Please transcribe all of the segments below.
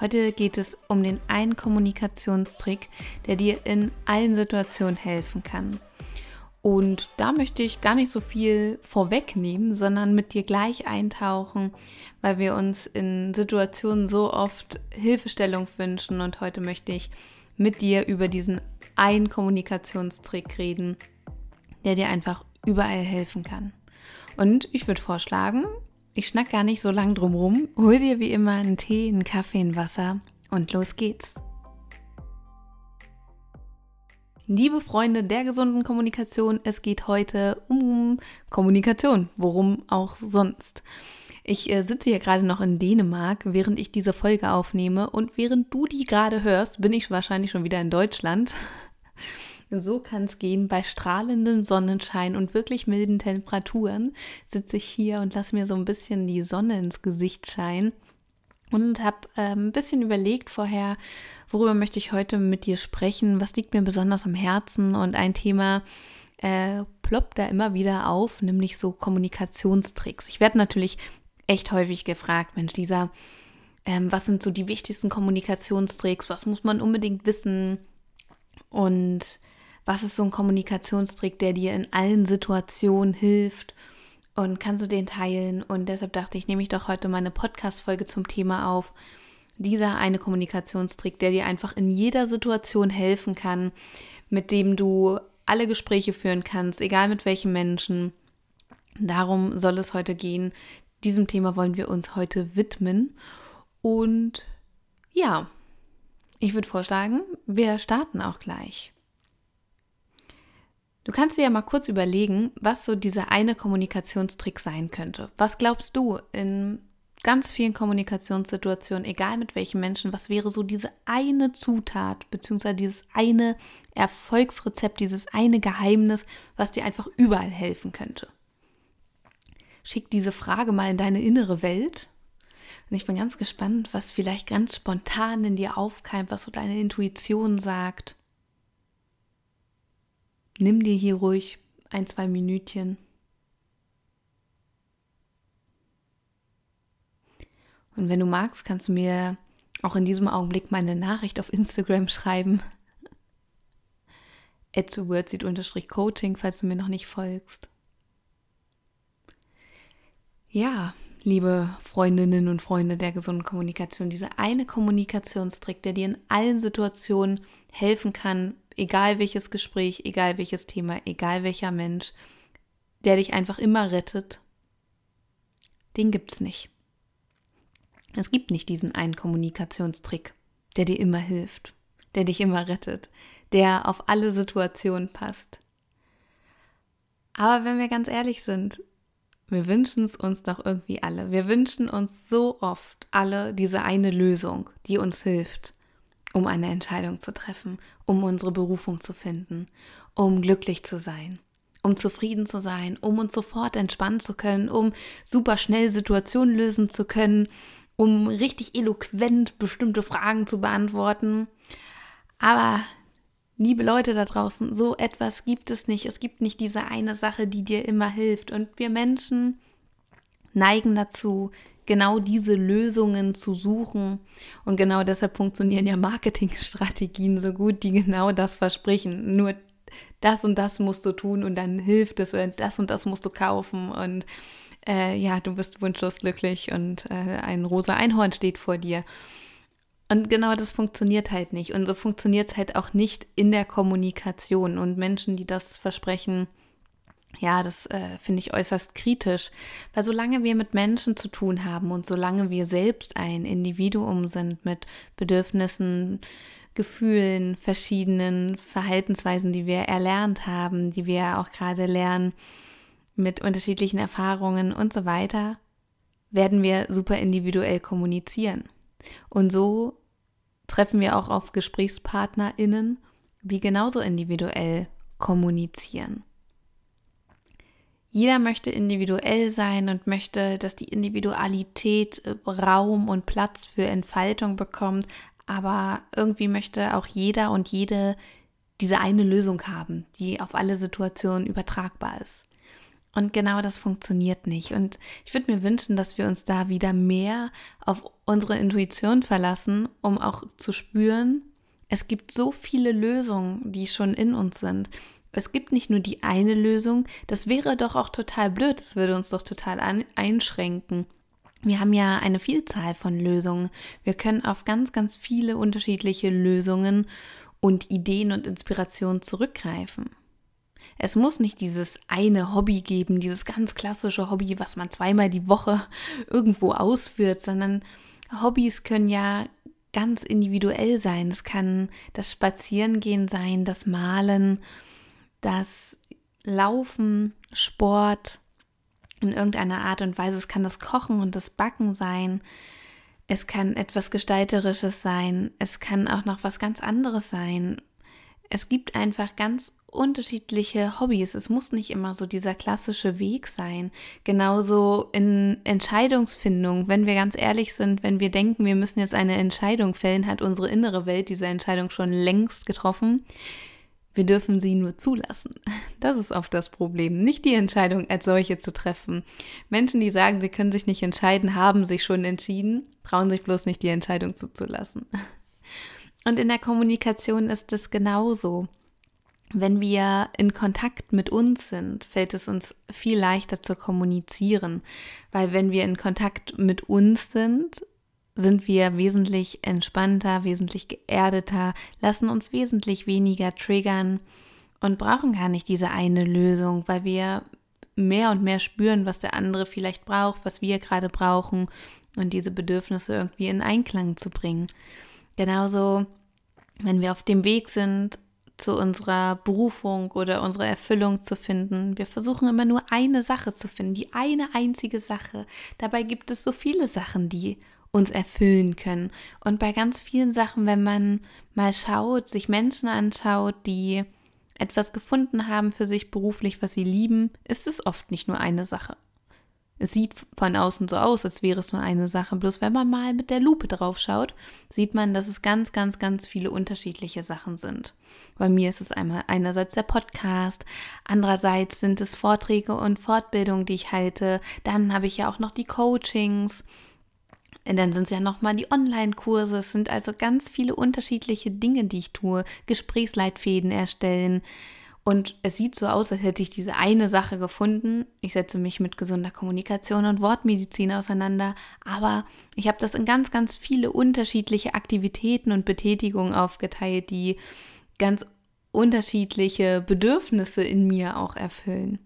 Heute geht es um den einen Kommunikationstrick, der dir in allen Situationen helfen kann. Und da möchte ich gar nicht so viel vorwegnehmen, sondern mit dir gleich eintauchen, weil wir uns in Situationen so oft Hilfestellung wünschen. Und heute möchte ich mit dir über diesen einen Kommunikationstrick reden, der dir einfach überall helfen kann. Und ich würde vorschlagen, ich schnack gar nicht so lang drum rum. Hol dir wie immer einen Tee, einen Kaffee, ein Wasser und los geht's. Liebe Freunde der gesunden Kommunikation, es geht heute um Kommunikation, worum auch sonst. Ich äh, sitze hier gerade noch in Dänemark, während ich diese Folge aufnehme und während du die gerade hörst, bin ich wahrscheinlich schon wieder in Deutschland. So kann es gehen. Bei strahlendem Sonnenschein und wirklich milden Temperaturen sitze ich hier und lasse mir so ein bisschen die Sonne ins Gesicht scheinen und habe äh, ein bisschen überlegt vorher, worüber möchte ich heute mit dir sprechen, was liegt mir besonders am Herzen und ein Thema äh, ploppt da immer wieder auf, nämlich so Kommunikationstricks. Ich werde natürlich echt häufig gefragt, Mensch, dieser, ähm, was sind so die wichtigsten Kommunikationstricks, was muss man unbedingt wissen und was ist so ein Kommunikationstrick, der dir in allen Situationen hilft? Und kannst du den teilen? Und deshalb dachte ich, nehme ich doch heute mal eine Podcast-Folge zum Thema auf. Dieser eine Kommunikationstrick, der dir einfach in jeder Situation helfen kann, mit dem du alle Gespräche führen kannst, egal mit welchen Menschen. Darum soll es heute gehen. Diesem Thema wollen wir uns heute widmen. Und ja, ich würde vorschlagen, wir starten auch gleich. Du kannst dir ja mal kurz überlegen, was so dieser eine Kommunikationstrick sein könnte. Was glaubst du in ganz vielen Kommunikationssituationen, egal mit welchen Menschen, was wäre so diese eine Zutat, beziehungsweise dieses eine Erfolgsrezept, dieses eine Geheimnis, was dir einfach überall helfen könnte? Schick diese Frage mal in deine innere Welt. Und ich bin ganz gespannt, was vielleicht ganz spontan in dir aufkeimt, was so deine Intuition sagt. Nimm dir hier ruhig ein, zwei Minütchen. Und wenn du magst, kannst du mir auch in diesem Augenblick meine Nachricht auf Instagram schreiben. To coaching falls du mir noch nicht folgst. Ja, liebe Freundinnen und Freunde der gesunden Kommunikation, dieser eine Kommunikationstrick, der dir in allen Situationen helfen kann, egal welches Gespräch, egal welches Thema, egal welcher Mensch, der dich einfach immer rettet, den gibt's nicht. Es gibt nicht diesen einen Kommunikationstrick, der dir immer hilft, der dich immer rettet, der auf alle Situationen passt. Aber wenn wir ganz ehrlich sind, wir wünschen es uns doch irgendwie alle. Wir wünschen uns so oft alle diese eine Lösung, die uns hilft um eine Entscheidung zu treffen, um unsere Berufung zu finden, um glücklich zu sein, um zufrieden zu sein, um uns sofort entspannen zu können, um super schnell Situationen lösen zu können, um richtig eloquent bestimmte Fragen zu beantworten. Aber liebe Leute da draußen, so etwas gibt es nicht. Es gibt nicht diese eine Sache, die dir immer hilft. Und wir Menschen neigen dazu, genau diese Lösungen zu suchen. Und genau deshalb funktionieren ja Marketingstrategien so gut, die genau das versprechen. Nur das und das musst du tun und dann hilft es oder das und das musst du kaufen und äh, ja, du bist wunschlos glücklich und äh, ein rosa Einhorn steht vor dir. Und genau das funktioniert halt nicht. Und so funktioniert es halt auch nicht in der Kommunikation. Und Menschen, die das versprechen, ja, das äh, finde ich äußerst kritisch, weil solange wir mit Menschen zu tun haben und solange wir selbst ein Individuum sind mit Bedürfnissen, Gefühlen, verschiedenen Verhaltensweisen, die wir erlernt haben, die wir auch gerade lernen, mit unterschiedlichen Erfahrungen und so weiter, werden wir super individuell kommunizieren. Und so treffen wir auch auf GesprächspartnerInnen, die genauso individuell kommunizieren. Jeder möchte individuell sein und möchte, dass die Individualität äh, Raum und Platz für Entfaltung bekommt, aber irgendwie möchte auch jeder und jede diese eine Lösung haben, die auf alle Situationen übertragbar ist. Und genau das funktioniert nicht. Und ich würde mir wünschen, dass wir uns da wieder mehr auf unsere Intuition verlassen, um auch zu spüren, es gibt so viele Lösungen, die schon in uns sind. Es gibt nicht nur die eine Lösung, das wäre doch auch total blöd, das würde uns doch total an, einschränken. Wir haben ja eine Vielzahl von Lösungen. Wir können auf ganz, ganz viele unterschiedliche Lösungen und Ideen und Inspirationen zurückgreifen. Es muss nicht dieses eine Hobby geben, dieses ganz klassische Hobby, was man zweimal die Woche irgendwo ausführt, sondern Hobbys können ja ganz individuell sein. Es kann das Spazierengehen sein, das Malen, das Laufen, Sport in irgendeiner Art und Weise. Es kann das Kochen und das Backen sein. Es kann etwas Gestalterisches sein. Es kann auch noch was ganz anderes sein. Es gibt einfach ganz unterschiedliche Hobbys. Es muss nicht immer so dieser klassische Weg sein. Genauso in Entscheidungsfindung, wenn wir ganz ehrlich sind, wenn wir denken, wir müssen jetzt eine Entscheidung fällen, hat unsere innere Welt diese Entscheidung schon längst getroffen. Wir dürfen sie nur zulassen. Das ist oft das Problem, nicht die Entscheidung als solche zu treffen. Menschen, die sagen, sie können sich nicht entscheiden, haben sich schon entschieden, trauen sich bloß nicht, die Entscheidung zuzulassen. Und in der Kommunikation ist es genauso. Wenn wir in Kontakt mit uns sind, fällt es uns viel leichter zu kommunizieren, weil wenn wir in Kontakt mit uns sind, sind wir wesentlich entspannter, wesentlich geerdeter, lassen uns wesentlich weniger triggern und brauchen gar nicht diese eine Lösung, weil wir mehr und mehr spüren, was der andere vielleicht braucht, was wir gerade brauchen und diese Bedürfnisse irgendwie in Einklang zu bringen. Genauso, wenn wir auf dem Weg sind, zu unserer Berufung oder unserer Erfüllung zu finden. Wir versuchen immer nur eine Sache zu finden, die eine einzige Sache. Dabei gibt es so viele Sachen, die uns erfüllen können. Und bei ganz vielen Sachen, wenn man mal schaut, sich Menschen anschaut, die etwas gefunden haben für sich beruflich, was sie lieben, ist es oft nicht nur eine Sache. Es sieht von außen so aus, als wäre es nur eine Sache. Bloß wenn man mal mit der Lupe drauf schaut, sieht man, dass es ganz, ganz, ganz viele unterschiedliche Sachen sind. Bei mir ist es einmal einerseits der Podcast, andererseits sind es Vorträge und Fortbildungen, die ich halte. Dann habe ich ja auch noch die Coachings. Dann sind es ja nochmal die Online-Kurse. Es sind also ganz viele unterschiedliche Dinge, die ich tue. Gesprächsleitfäden erstellen, und es sieht so aus, als hätte ich diese eine Sache gefunden. Ich setze mich mit gesunder Kommunikation und Wortmedizin auseinander, aber ich habe das in ganz, ganz viele unterschiedliche Aktivitäten und Betätigungen aufgeteilt, die ganz unterschiedliche Bedürfnisse in mir auch erfüllen.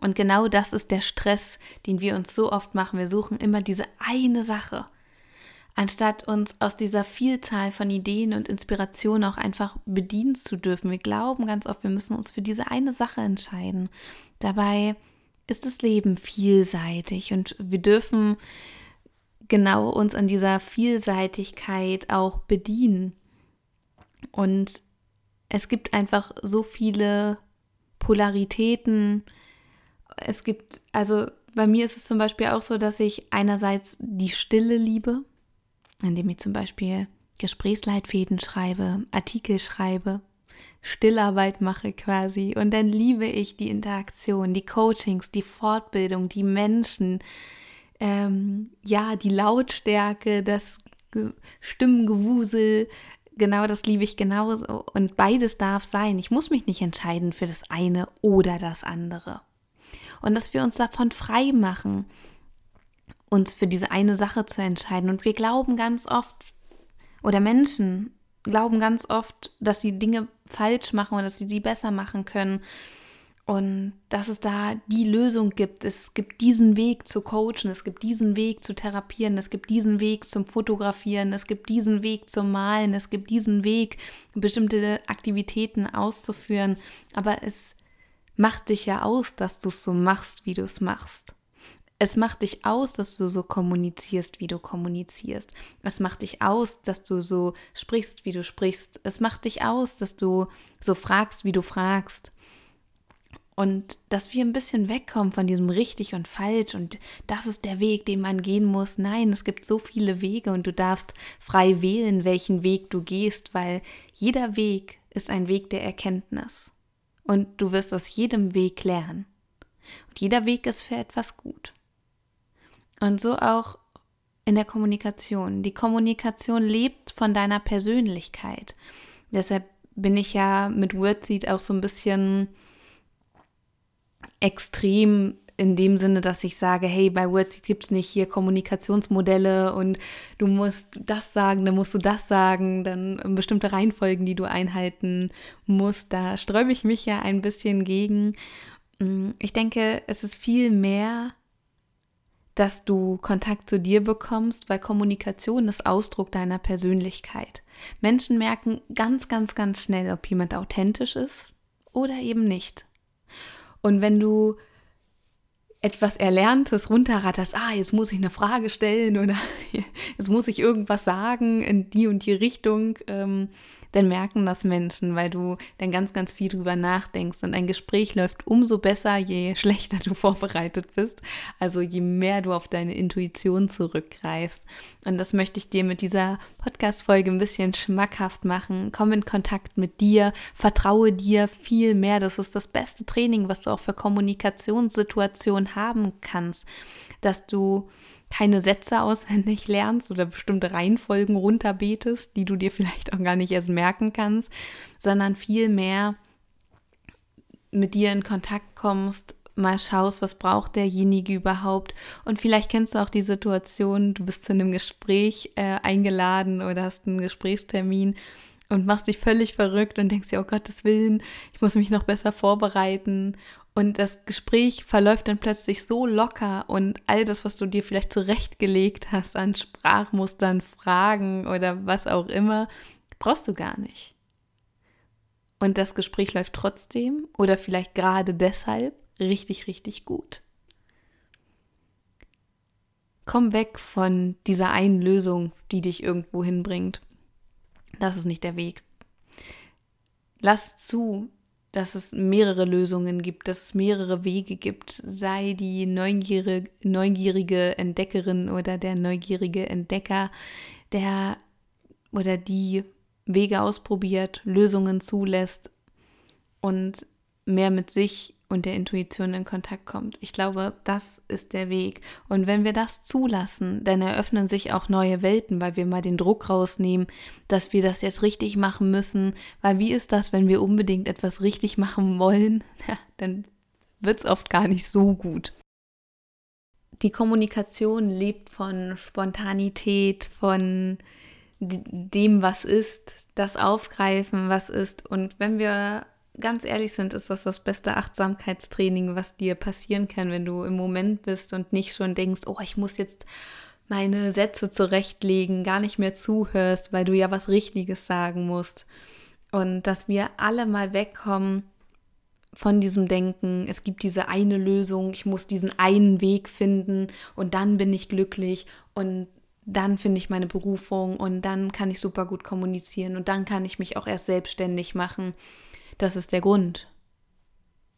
Und genau das ist der Stress, den wir uns so oft machen. Wir suchen immer diese eine Sache anstatt uns aus dieser Vielzahl von Ideen und Inspirationen auch einfach bedienen zu dürfen. Wir glauben ganz oft, wir müssen uns für diese eine Sache entscheiden. Dabei ist das Leben vielseitig und wir dürfen genau uns an dieser Vielseitigkeit auch bedienen. Und es gibt einfach so viele Polaritäten. Es gibt, also bei mir ist es zum Beispiel auch so, dass ich einerseits die Stille liebe indem ich zum Beispiel Gesprächsleitfäden schreibe, Artikel schreibe, Stillarbeit mache quasi. Und dann liebe ich die Interaktion, die Coachings, die Fortbildung, die Menschen, ähm, ja, die Lautstärke, das Stimmengewusel. Genau das liebe ich genauso. Und beides darf sein. Ich muss mich nicht entscheiden für das eine oder das andere. Und dass wir uns davon frei machen, uns für diese eine Sache zu entscheiden. Und wir glauben ganz oft, oder Menschen glauben ganz oft, dass sie Dinge falsch machen oder dass sie die besser machen können. Und dass es da die Lösung gibt. Es gibt diesen Weg zu coachen, es gibt diesen Weg zu therapieren, es gibt diesen Weg zum Fotografieren, es gibt diesen Weg zum Malen, es gibt diesen Weg, bestimmte Aktivitäten auszuführen. Aber es macht dich ja aus, dass du es so machst, wie du es machst Es macht dich aus, dass du so kommunizierst, wie du kommunizierst. Es macht dich aus, dass du so sprichst, wie du sprichst. Es macht dich aus, dass du so fragst, wie du fragst. Und dass wir ein bisschen wegkommen von diesem richtig und falsch und das ist der Weg, den man gehen muss. Nein, es gibt so viele Wege und du darfst frei wählen, welchen Weg du gehst, weil jeder Weg ist ein Weg der Erkenntnis. Und du wirst aus jedem Weg lernen. Und jeder Weg ist für etwas gut. Und so auch in der Kommunikation. Die Kommunikation lebt von deiner Persönlichkeit. Deshalb bin ich ja mit Wordseed auch so ein bisschen extrem in dem Sinne, dass ich sage, hey, bei Wordseed gibt es nicht hier Kommunikationsmodelle und du musst das sagen, dann musst du das sagen, dann bestimmte Reihenfolgen, die du einhalten musst. Da sträube ich mich ja ein bisschen gegen. Mm, ich denke, es ist viel mehr dass du Kontakt zu dir bekommst, weil Kommunikation ist Ausdruck deiner Persönlichkeit. Menschen merken ganz, ganz, ganz schnell, ob jemand authentisch ist oder eben nicht. Und wenn du etwas Erlerntes runterratterst, ah, jetzt muss ich eine Frage stellen oder jetzt muss ich irgendwas sagen in die und die Richtung, ähm, dann merken das Menschen, weil du dann ganz, ganz viel drüber nachdenkst und ein Gespräch läuft umso besser, je schlechter du vorbereitet bist, also je mehr du auf deine Intuition zurückgreifst. Und das möchte ich dir mit dieser Podcast-Folge ein bisschen schmackhaft machen. Komm in Kontakt mit dir, vertraue dir viel mehr. Das ist das beste Training, was du auch für Kommunikationssituationen haben kannst, dass du keine Sätze auswendig lernst oder bestimmte Reihenfolgen runterbetest, die du dir vielleicht auch gar nicht erst merken kannst, sondern vielmehr mit dir in Kontakt kommst, mal schaust, was braucht derjenige überhaupt. Und vielleicht kennst du auch die Situation, du bist zu einem Gespräch äh, eingeladen oder hast einen Gesprächstermin und machst dich völlig verrückt und denkst dir, oh Gottes Willen, ich muss mich noch besser vorbereiten. Und das Gespräch verläuft dann plötzlich so locker und all das, was du dir vielleicht zurechtgelegt hast an Sprachmustern, Fragen oder was auch immer, brauchst du gar nicht. Und das Gespräch läuft trotzdem oder vielleicht gerade deshalb richtig, richtig gut. Komm weg von dieser einen Lösung, die dich irgendwo hinbringt. Das ist nicht der Weg. Lass zu, dass es mehrere Lösungen gibt, dass es mehrere Wege gibt. Sei die neugierige, neugierige Entdeckerin oder der neugierige Entdecker, der oder die Wege ausprobiert, Lösungen zulässt und mehr mit sich und der Intuition in Kontakt kommt. Ich glaube, das ist der Weg. Und wenn wir das zulassen, dann eröffnen sich auch neue Welten, weil wir mal den Druck rausnehmen, dass wir das jetzt richtig machen müssen. Weil wie ist das, wenn wir unbedingt etwas richtig machen wollen? Ja, dann wird es oft gar nicht so gut. Die Kommunikation lebt von Spontanität, von dem, was ist, das Aufgreifen, was ist. Und wenn wir ganz ehrlich sind, ist das das beste Achtsamkeitstraining, was dir passieren kann, wenn du im Moment bist und nicht schon denkst, oh, ich muss jetzt meine Sätze zurechtlegen, gar nicht mehr zuhörst, weil du ja was Richtiges sagen musst. Und dass wir alle mal wegkommen von diesem Denken, es gibt diese eine Lösung, ich muss diesen einen Weg finden und dann bin ich glücklich und dann finde ich meine Berufung und dann kann ich super gut kommunizieren und dann kann ich mich auch erst selbstständig machen. Das ist der Grund,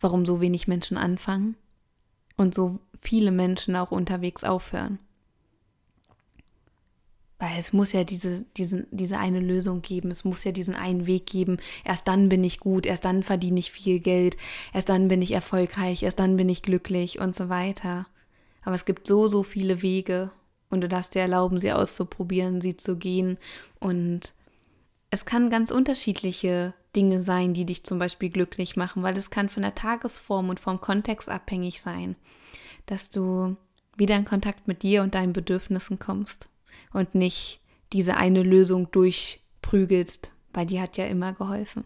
warum so wenig Menschen anfangen und so viele Menschen auch unterwegs aufhören. Weil es muss ja diese, diese, diese eine Lösung geben, es muss ja diesen einen Weg geben. Erst dann bin ich gut, erst dann verdiene ich viel Geld, erst dann bin ich erfolgreich, erst dann bin ich glücklich und so weiter. Aber es gibt so, so viele Wege und du darfst dir erlauben, sie auszuprobieren, sie zu gehen. Und es kann ganz unterschiedliche Dinge sein, die dich zum Beispiel glücklich machen, weil es kann von der Tagesform und vom Kontext abhängig sein, dass du wieder in Kontakt mit dir und deinen Bedürfnissen kommst und nicht diese eine Lösung durchprügelst, weil die hat ja immer geholfen.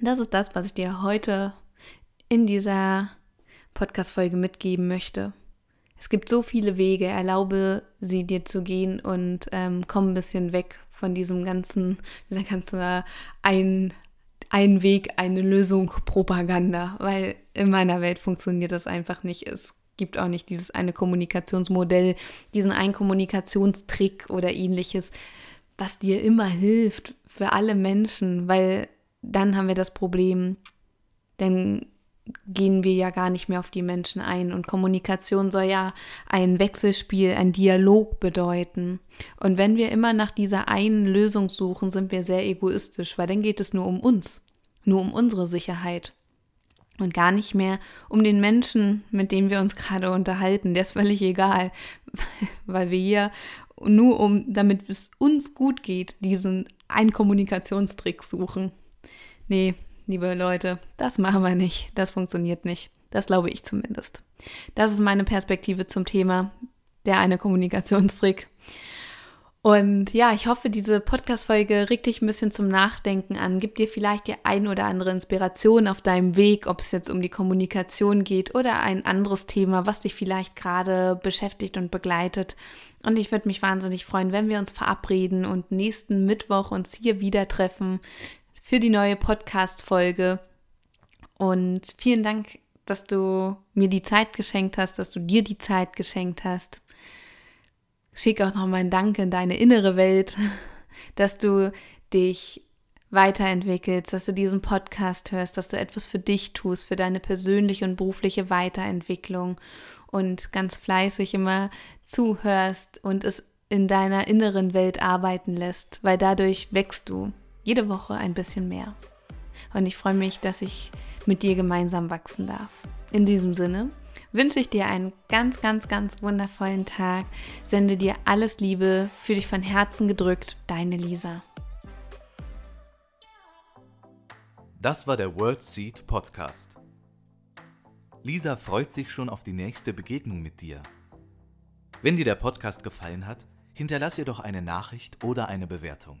Das ist das, was ich dir heute in dieser Podcast-Folge mitgeben möchte. Es gibt so viele Wege, erlaube sie dir zu gehen und ähm, komm ein bisschen weg von diesem ganzen, dieser ganzen ein, ein Weg, eine Lösung Propaganda, weil in meiner Welt funktioniert das einfach nicht. Es gibt auch nicht dieses eine Kommunikationsmodell, diesen einen Kommunikationstrick oder ähnliches, was dir immer hilft für alle Menschen, weil dann haben wir das Problem, dann gehen wir ja gar nicht mehr auf die Menschen ein. Und Kommunikation soll ja ein Wechselspiel, ein Dialog bedeuten. Und wenn wir immer nach dieser einen Lösung suchen, sind wir sehr egoistisch, weil dann geht es nur um uns, nur um unsere Sicherheit. Und gar nicht mehr um den Menschen, mit dem wir uns gerade unterhalten. Der ist völlig egal, weil wir hier nur um, damit es uns gut geht, diesen einen Kommunikationstrick suchen. Nee, liebe Leute, das machen wir nicht. Das funktioniert nicht. Das glaube ich zumindest. Das ist meine Perspektive zum Thema der eine Kommunikationstrick. Und ja, ich hoffe, diese Podcast-Folge regt dich ein bisschen zum Nachdenken an, gibt dir vielleicht die ein oder andere Inspiration auf deinem Weg, ob es jetzt um die Kommunikation geht oder ein anderes Thema, was dich vielleicht gerade beschäftigt und begleitet. Und ich würde mich wahnsinnig freuen, wenn wir uns verabreden und nächsten Mittwoch uns hier wieder treffen für die neue Podcast-Folge. Und vielen Dank, dass du mir die Zeit geschenkt hast, dass du dir die Zeit geschenkt hast. Schick auch noch ein Dank in deine innere Welt, dass du dich weiterentwickelst, dass du diesen Podcast hörst, dass du etwas für dich tust, für deine persönliche und berufliche Weiterentwicklung und ganz fleißig immer zuhörst und es in deiner inneren Welt arbeiten lässt, weil dadurch wächst du jede Woche ein bisschen mehr. Und ich freue mich, dass ich mit dir gemeinsam wachsen darf. In diesem Sinne wünsche ich dir einen ganz, ganz, ganz wundervollen Tag. Sende dir alles Liebe, für dich von Herzen gedrückt, deine Lisa. Das war der World Seed Podcast. Lisa freut sich schon auf die nächste Begegnung mit dir. Wenn dir der Podcast gefallen hat, hinterlass ihr doch eine Nachricht oder eine Bewertung.